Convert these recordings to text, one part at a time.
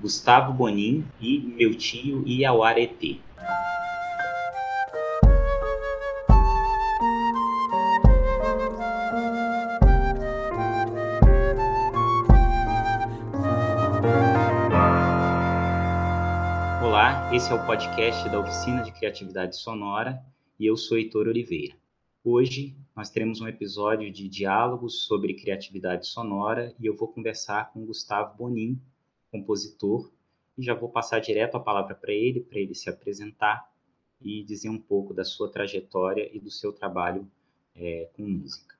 Gustavo Bonin e Meu Tio Iauaretê. Olá, esse é o podcast da Oficina de Criatividade Sonora e eu sou Heitor Oliveira. Hoje nós teremos um episódio de diálogos sobre criatividade sonora e eu vou conversar com Gustavo Bonin, compositor, e já vou passar direto a palavra para ele, para ele se apresentar e dizer um pouco da sua trajetória e do seu trabalho é, com música.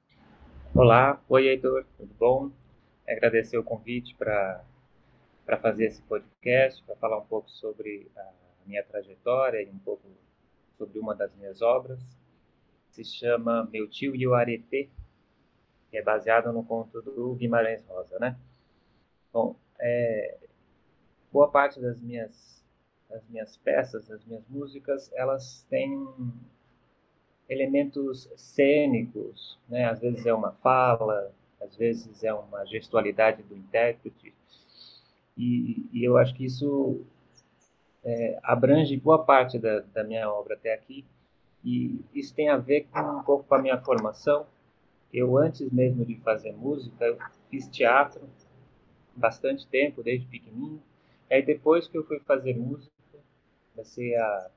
Olá, oi Heitor, tudo bom? Agradecer o convite para fazer esse podcast, para falar um pouco sobre a minha trajetória e um pouco sobre uma das minhas obras. Se chama Meu Tio e o Arete, que é baseado no conto do Guimarães Rosa, né? Bom, é, boa parte das minhas, das minhas peças, das minhas músicas, elas têm elementos cênicos, né? Às vezes é uma fala, às vezes é uma gestualidade do intérprete. E, e eu acho que isso é, abrange boa parte da, da minha obra até aqui. E isso tem a ver com um pouco com a minha formação. Eu, antes mesmo de fazer música, fiz teatro bastante tempo, desde pequenininho. Aí depois que eu fui fazer música, comecei a,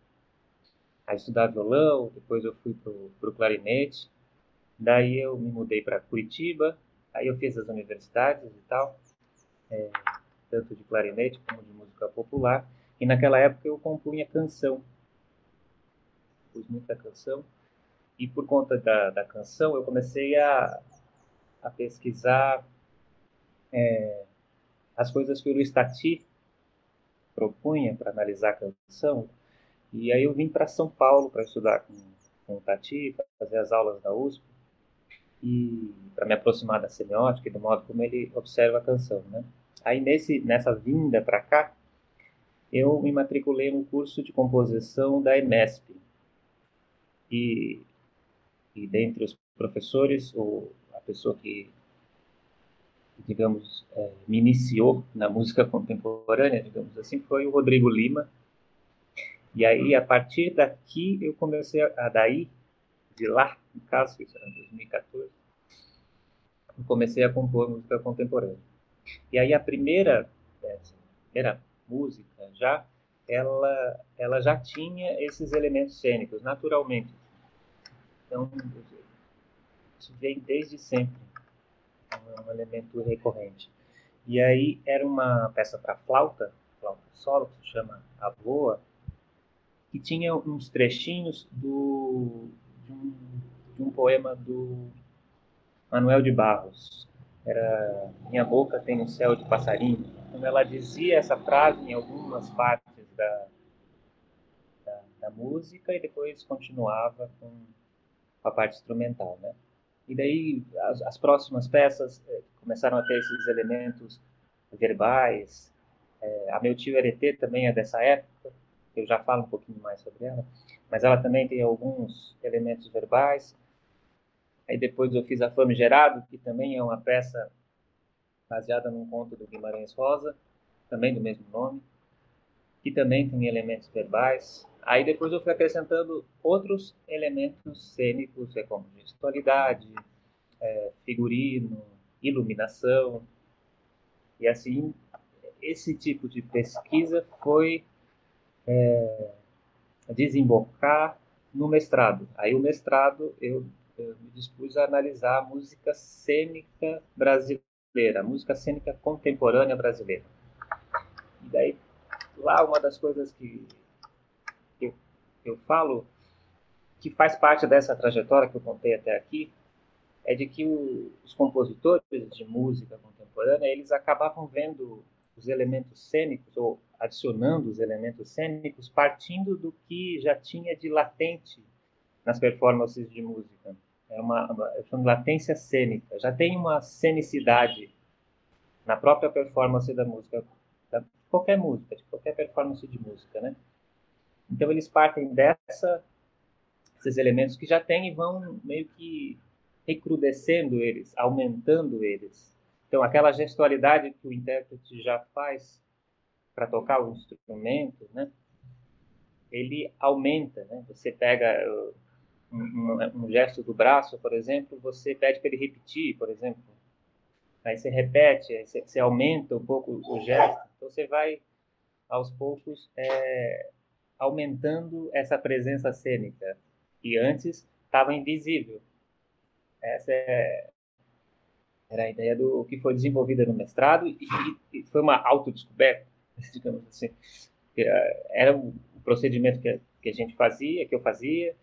a estudar violão, depois eu fui pro, pro clarinete. Daí eu me mudei para Curitiba, aí eu fiz as universidades e tal, é, tanto de clarinete como de música popular. E naquela época eu compunha canção. Pus muita canção. E por conta da, da canção eu comecei a, a pesquisar é, as coisas que o Luiz Tati propunha para analisar a canção. E aí eu vim para São Paulo para estudar com, com o Tati, fazer as aulas da USP e para me aproximar da semiótica e do modo como ele observa a canção, né? Aí nesse nessa vinda para cá, eu me matriculei no curso de composição da EMESP. E, e dentre os professores, o, a pessoa que digamos, é, me iniciou na música contemporânea, digamos assim, foi o Rodrigo Lima. E aí, a partir daqui, eu comecei a, daí, de lá, no caso, isso era em 2014, eu comecei a compor música contemporânea. E aí, a primeira, é, primeira música já, ela, ela já tinha esses elementos cênicos, naturalmente. Então, isso vem desde sempre um elemento recorrente. E aí era uma peça para flauta, flauta solo, que se chama A Boa, que tinha uns trechinhos do, de, um, de um poema do Manuel de Barros. Era Minha boca tem um céu de passarinho. Então ela dizia essa frase em algumas partes da, da, da música e depois continuava com a parte instrumental, né? E daí as, as próximas peças eh, começaram a ter esses elementos verbais. É, a meu tio Eretê também é dessa época, eu já falo um pouquinho mais sobre ela, mas ela também tem alguns elementos verbais. Aí depois eu fiz a Famigerado, que também é uma peça baseada num conto do Guimarães Rosa, também do mesmo nome, que também tem elementos verbais. Aí depois eu fui acrescentando outros elementos cênicos, é como gestualidade, é, figurino, iluminação. E assim, esse tipo de pesquisa foi é, desembocar no mestrado. Aí o mestrado eu, eu me dispus a analisar a música cênica brasileira, a música cênica contemporânea brasileira. E daí, lá uma das coisas que eu falo que faz parte dessa trajetória que eu contei até aqui é de que o, os compositores de música contemporânea eles acabavam vendo os elementos cênicos ou adicionando os elementos cênicos partindo do que já tinha de latente nas performances de música. É uma, uma latência cênica. Já tem uma cenicidade na própria performance da música, de qualquer música, de qualquer performance de música, né? Então eles partem dessa esses elementos que já têm e vão meio que recrudescendo eles, aumentando eles. Então aquela gestualidade que o intérprete já faz para tocar o instrumento, né? Ele aumenta, né? Você pega uh, um, um, gesto do braço, por exemplo, você pede para ele repetir, por exemplo. Aí você repete, aí você, você, aumenta um pouco o gesto. Então você vai, aos poucos, é, aumentando essa presença cênica. E antes estava invisível. Essa é, era a ideia do que foi desenvolvida no mestrado e, e foi uma autodescoberta, digamos assim. Eh, era o procedimento que a, que a gente fazia, que eu fazia,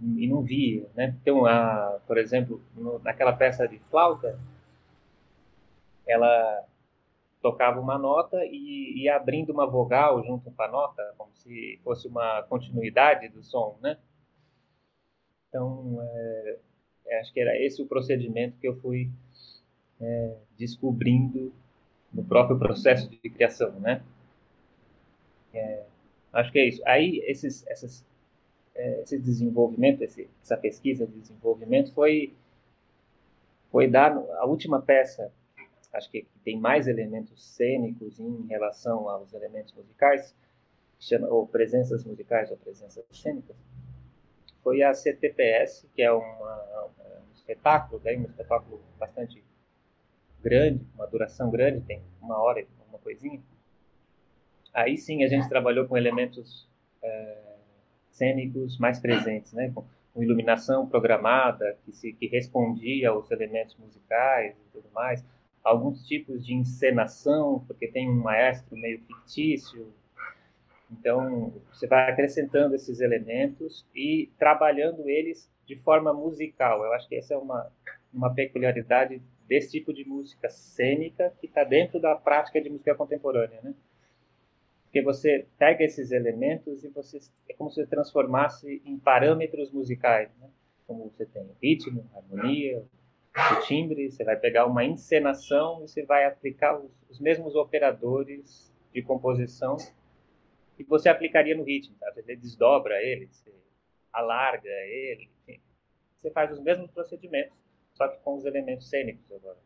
e não via, né? Então, a, por exemplo, no, naquela peça de flauta, ela tocava uma nota e ia abrindo uma vogal junto com a nota, como se fosse uma continuidade do som, né? Então, é, acho que era esse o procedimento que eu fui é, descobrindo no próprio processo de criação, né? É, acho que é isso. Aí, esses, essas é, esse desenvolvimento, esse, essa pesquisa de desenvolvimento foi foi dar a última peça, acho que tem mais elementos cênicos em relação aos elementos musicais, chama ou presenças musicais ou presenças cênicas, foi a CTPS, que é uma, um espetáculo, daí um espetáculo bastante grande, uma duração grande, tem uma hora, uma coisinha. Aí sim a gente trabalhou com elementos é, cênicos mais presentes, né? Com, com, iluminação programada que se que respondia aos elementos musicais e tudo mais, alguns tipos de encenação, porque tem um maestro meio fictício. Então, você vai acrescentando esses elementos e trabalhando eles de forma musical. Eu acho que essa é uma uma peculiaridade desse tipo de música cênica que está dentro da prática de música contemporânea, né? Porque você pega esses elementos e você é como se transformasse em parâmetros musicais, né? Como você tem ritmo, harmonia, o timbre, você vai pegar uma encenação e você vai aplicar os, os mesmos operadores de composição que você aplicaria no ritmo, tá? Você desdobra ele, você alarga ele, enfim. Você faz os mesmos procedimentos, só que com os elementos cênicos agora.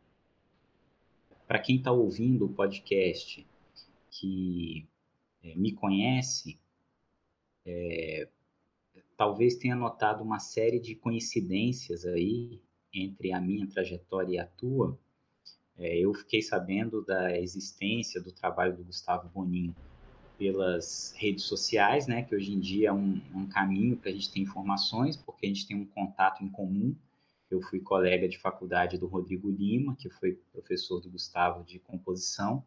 Para quem está ouvindo o podcast que é, me conhece, é, talvez tenha notado uma série de coincidências aí entre a minha trajetória e a tua. É, eu fiquei sabendo da existência do trabalho do Gustavo Bonin pelas redes sociais, né, que hoje em dia é um, um caminho para a gente ter informações, porque a gente tem um contato em comum. Eu fui colega de faculdade do Rodrigo Lima, que foi professor do Gustavo de composição,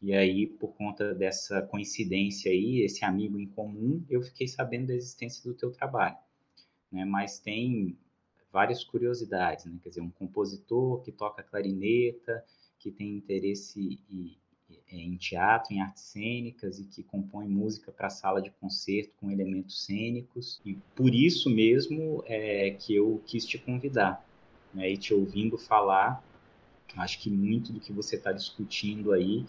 e aí, por conta dessa coincidência aí, esse amigo em comum, eu fiquei sabendo da existência do teu trabalho. Né? Mas tem várias curiosidades, né? Quer dizer, um compositor que toca clarineta, que tem interesse em teatro, em artes cênicas e que compõe música para sala de concerto com elementos cênicos. E por isso mesmo é que eu quis te convidar, né? E te ouvindo falar, acho que muito do que você está discutindo aí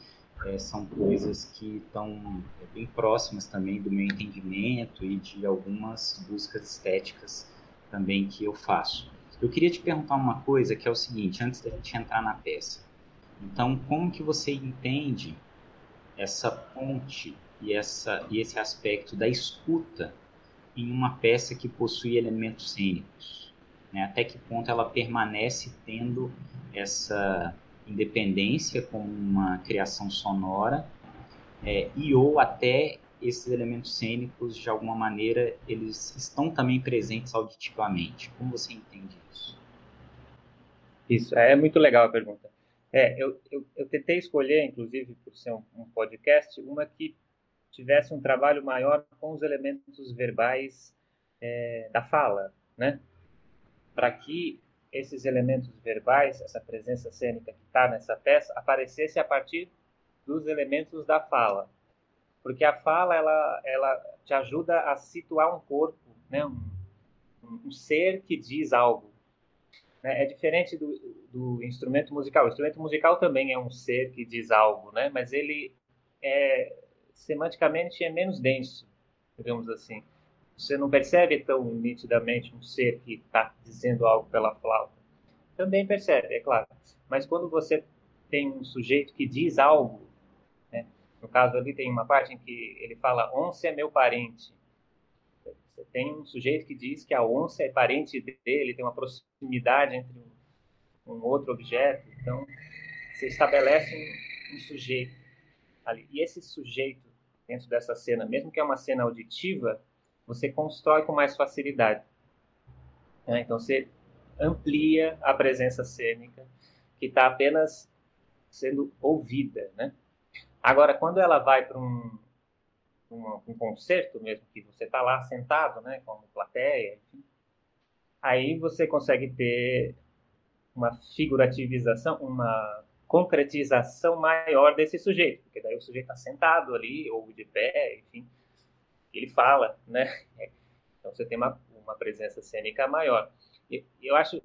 é, são coisas que estão é, bem próximas também do meu entendimento e de algumas buscas estéticas também que eu faço. Eu queria te perguntar uma coisa que é o seguinte, antes da gente entrar na peça. Então, como que você entende essa ponte e, essa, e esse aspecto da escuta em uma peça que possui elementos cênicos? Né? Até que ponto ela permanece tendo essa independência como uma criação sonora é, e ou até esses elementos cênicos de alguma maneira eles estão também presentes auditivamente. Como você entende isso? Isso é muito legal a pergunta. É eu, eu, eu tentei escolher inclusive por ser um, um podcast uma que tivesse um trabalho maior com os elementos verbais é, da fala né? Para que esses elementos verbais, essa presença cênica que está nessa peça, aparecesse a partir dos elementos da fala. Porque a fala, ela, ela te ajuda a situar um corpo, né? um, um ser que diz algo. Né? É diferente do, do instrumento musical. O instrumento musical também é um ser que diz algo, né? mas ele é, semanticamente é menos denso, digamos assim. Você não percebe tão nitidamente um ser que está dizendo algo pela flauta. Também percebe, é claro. Mas quando você tem um sujeito que diz algo? No caso ali tem uma parte em que ele fala onça é meu parente. Você tem um sujeito que diz que a onça é parente dele, tem uma proximidade entre um, um outro objeto. Então, você estabelece um, um sujeito ali. E esse sujeito, dentro dessa cena, mesmo que é uma cena auditiva, você constrói com mais facilidade. É, então, você amplia a presença cênica que está apenas sendo ouvida, né? Agora, quando ela vai para um, um, um, concerto mesmo, que você está lá sentado, né, como plateia, enfim, aí você consegue ter uma figurativização, uma concretização maior desse sujeito, porque daí o sujeito está sentado ali, ou de pé, enfim, ele fala, né? Então você tem uma, uma presença cênica maior. E eu acho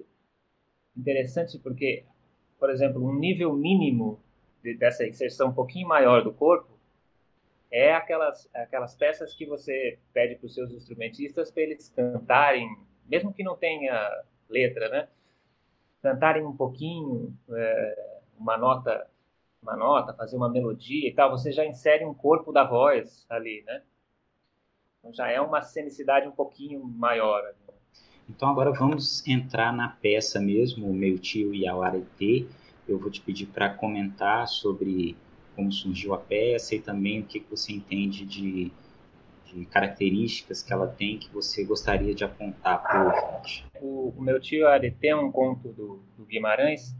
interessante porque, por exemplo, um nível mínimo dessa inserção um pouquinho maior do corpo é aquelas, aquelas peças que você pede para os seus instrumentistas para eles cantarem, mesmo que não tenha letra, né? Cantarem um pouquinho, é, uma nota, uma nota, fazer uma melodia e tal. Você já insere um corpo da voz ali, né? Então já é uma cenicidade um pouquinho maior. Então agora vamos entrar na peça mesmo, o meu tio e a Arete eu vou te pedir para comentar sobre como surgiu a peça e também o que você entende de, de características que ela tem que você gostaria de apontar para o ouvinte. O, meu tio Arete é um conto do, do Guimarães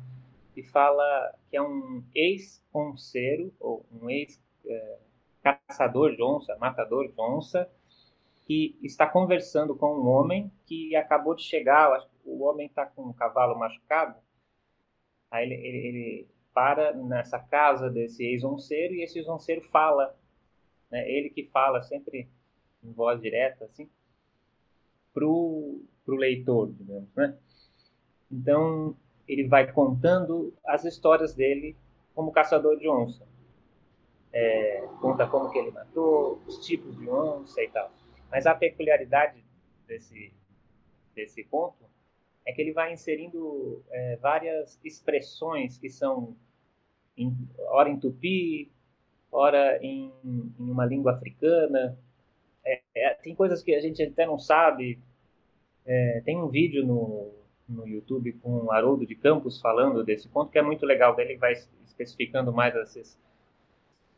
que fala que é um ex-onceiro, ou um ex-caçador é, de onça, matador de onça, que está conversando com um homem que acabou de chegar, o homem está com um cavalo machucado, Aí ele, ele, ele para nessa casa desse ex-onceiro e esse ex-onceiro fala, né? Ele que fala sempre em voz direta, assim, pro, pro leitor, digamos, né? Então, ele vai contando as histórias dele como caçador de onça. É, conta como que ele matou, os tipos de onça e tal. Mas a peculiaridade desse, desse conto é que ele vai inserindo é, várias expressões que são, em, ora em tupi, ora em, em uma língua africana. É, é, tem coisas que a gente até não sabe. É, tem um vídeo no, no YouTube com o Haroldo de Campos falando desse ponto, que é muito legal. Ele vai especificando mais esses,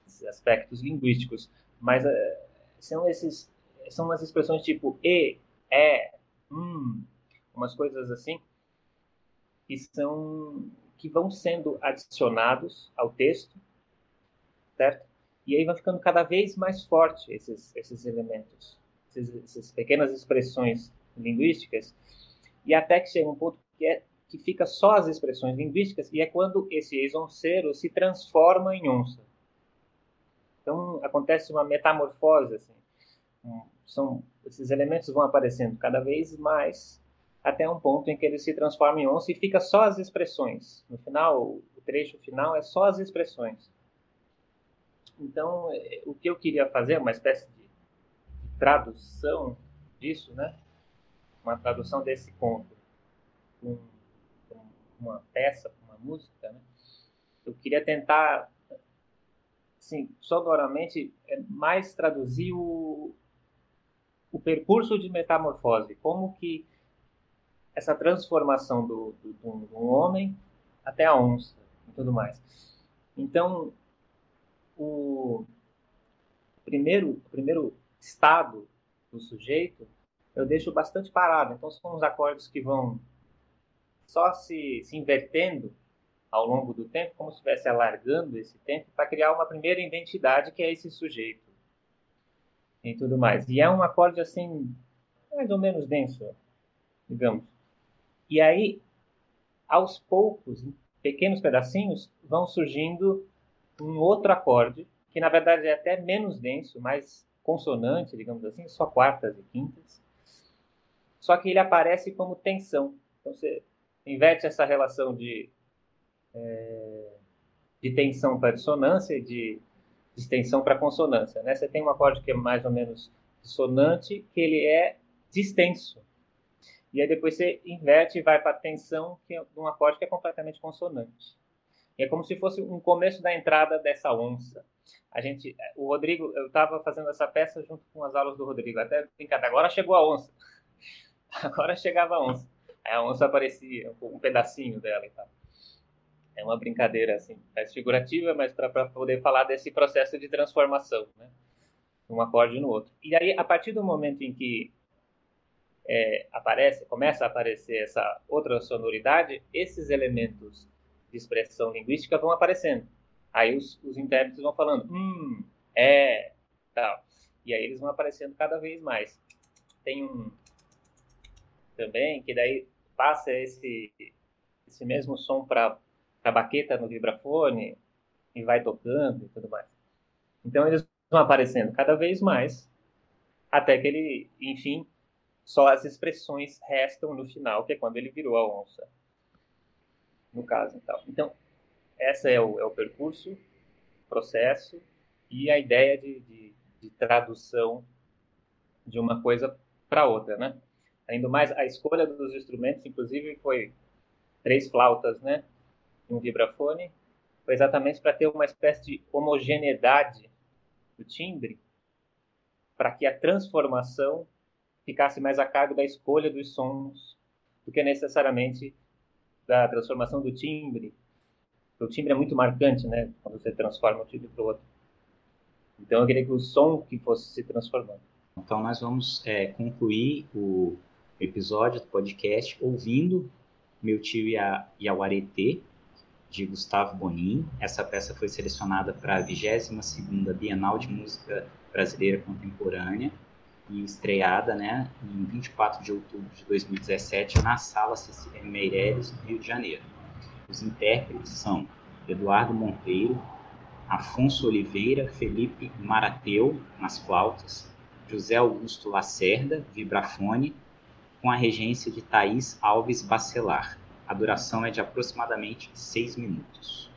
esses aspectos linguísticos. Mas é, são esses são umas expressões tipo e, é, hum, umas coisas assim que são que vão sendo adicionados ao texto, certo? E aí vai ficando cada vez mais forte esses esses elementos, esses, essas pequenas expressões linguísticas, e até que chega um ponto que é que fica só as expressões linguísticas e é quando esse ex-onceiro se transforma em onça. Então acontece uma metamorfose assim. São esses elementos vão aparecendo cada vez mais até um ponto em que ele se transforma em onça e fica só as expressões. No final, o trecho final é só as expressões. Então, o que eu queria fazer, uma espécie de tradução disso, né? Uma tradução desse conto com, uma peça, com uma música, né? Eu queria tentar, assim, sonoramente, é, mais traduzir o, o percurso de metamorfose, como que essa transformação do, do, do, do homem até a onça e tudo mais. Então, o primeiro, o primeiro estado do sujeito eu deixo bastante parado. Então, são os acordes que vão só se, se invertendo ao longo do tempo, como se estivesse alargando esse tempo, para criar uma primeira identidade que é esse sujeito e tudo mais. E é um acorde assim, mais ou menos denso, digamos. E aí, aos poucos, em pequenos pedacinhos, vão surgindo um outro acorde, que na verdade é até menos denso, mais consonante, digamos assim, só quartas e quintas. Só que ele aparece como tensão. Então você inverte essa relação de, é, de tensão para dissonância e de distensão para consonância. Né? Você tem um acorde que é mais ou menos dissonante, que ele é distenso. E aí depois você inverte e vai para a tensão, que é um acorde que é completamente consonante. E é como se fosse um começo da entrada dessa onça. A gente, o Rodrigo, eu estava fazendo essa peça junto com as aulas do Rodrigo, até brincadeira. Agora chegou a onça. Agora chegava a onça. Aí a onça aparecia, um pedacinho dela e tal. É uma brincadeira assim, mais figurativa, mas para poder falar desse processo de transformação, né? Um acorde no outro. E aí, a partir do momento em que é, aparece, começa a aparecer essa outra sonoridade, esses elementos de expressão linguística vão aparecendo. Aí os, os intérpretes vão falando, hum, é, tal. E aí eles vão aparecendo cada vez mais. Tem um também que daí passa esse esse mesmo som para a baqueta no vibrafone e vai tocando e tudo mais. Então eles vão aparecendo cada vez mais até que ele, enfim, só as expressões restam no final, que é quando ele virou a onça. No caso, então. Então, esse é o, é o percurso, processo e a ideia de, de, de tradução de uma coisa para outra, né? Ainda mais, a escolha dos instrumentos, inclusive, foi três flautas, né? Um vibrafone, foi exatamente para ter uma espécie de homogeneidade do timbre, para que a transformação ficasse mais a cargo da escolha dos sons do que necessariamente da transformação do timbre. O timbre é muito marcante, né? Quando você transforma um timbre para o outro. Então eu queria que o som que fosse se transformando. Então nós vamos é, concluir o episódio do podcast ouvindo Meu Tio e a, e a Uaretê, de Gustavo Bonin. Essa peça foi selecionada para a 22ª Bienal de Música Brasileira Contemporânea e estreada né, em 24 de outubro de 2017 na Sala Cecília Meireles, no Rio de Janeiro. Os intérpretes são Eduardo Monteiro, Afonso Oliveira, Felipe Marateu, nas flautas, José Augusto Lacerda, vibrafone, com a regência de Thaís Alves Bacelar. A duração é de aproximadamente seis minutos.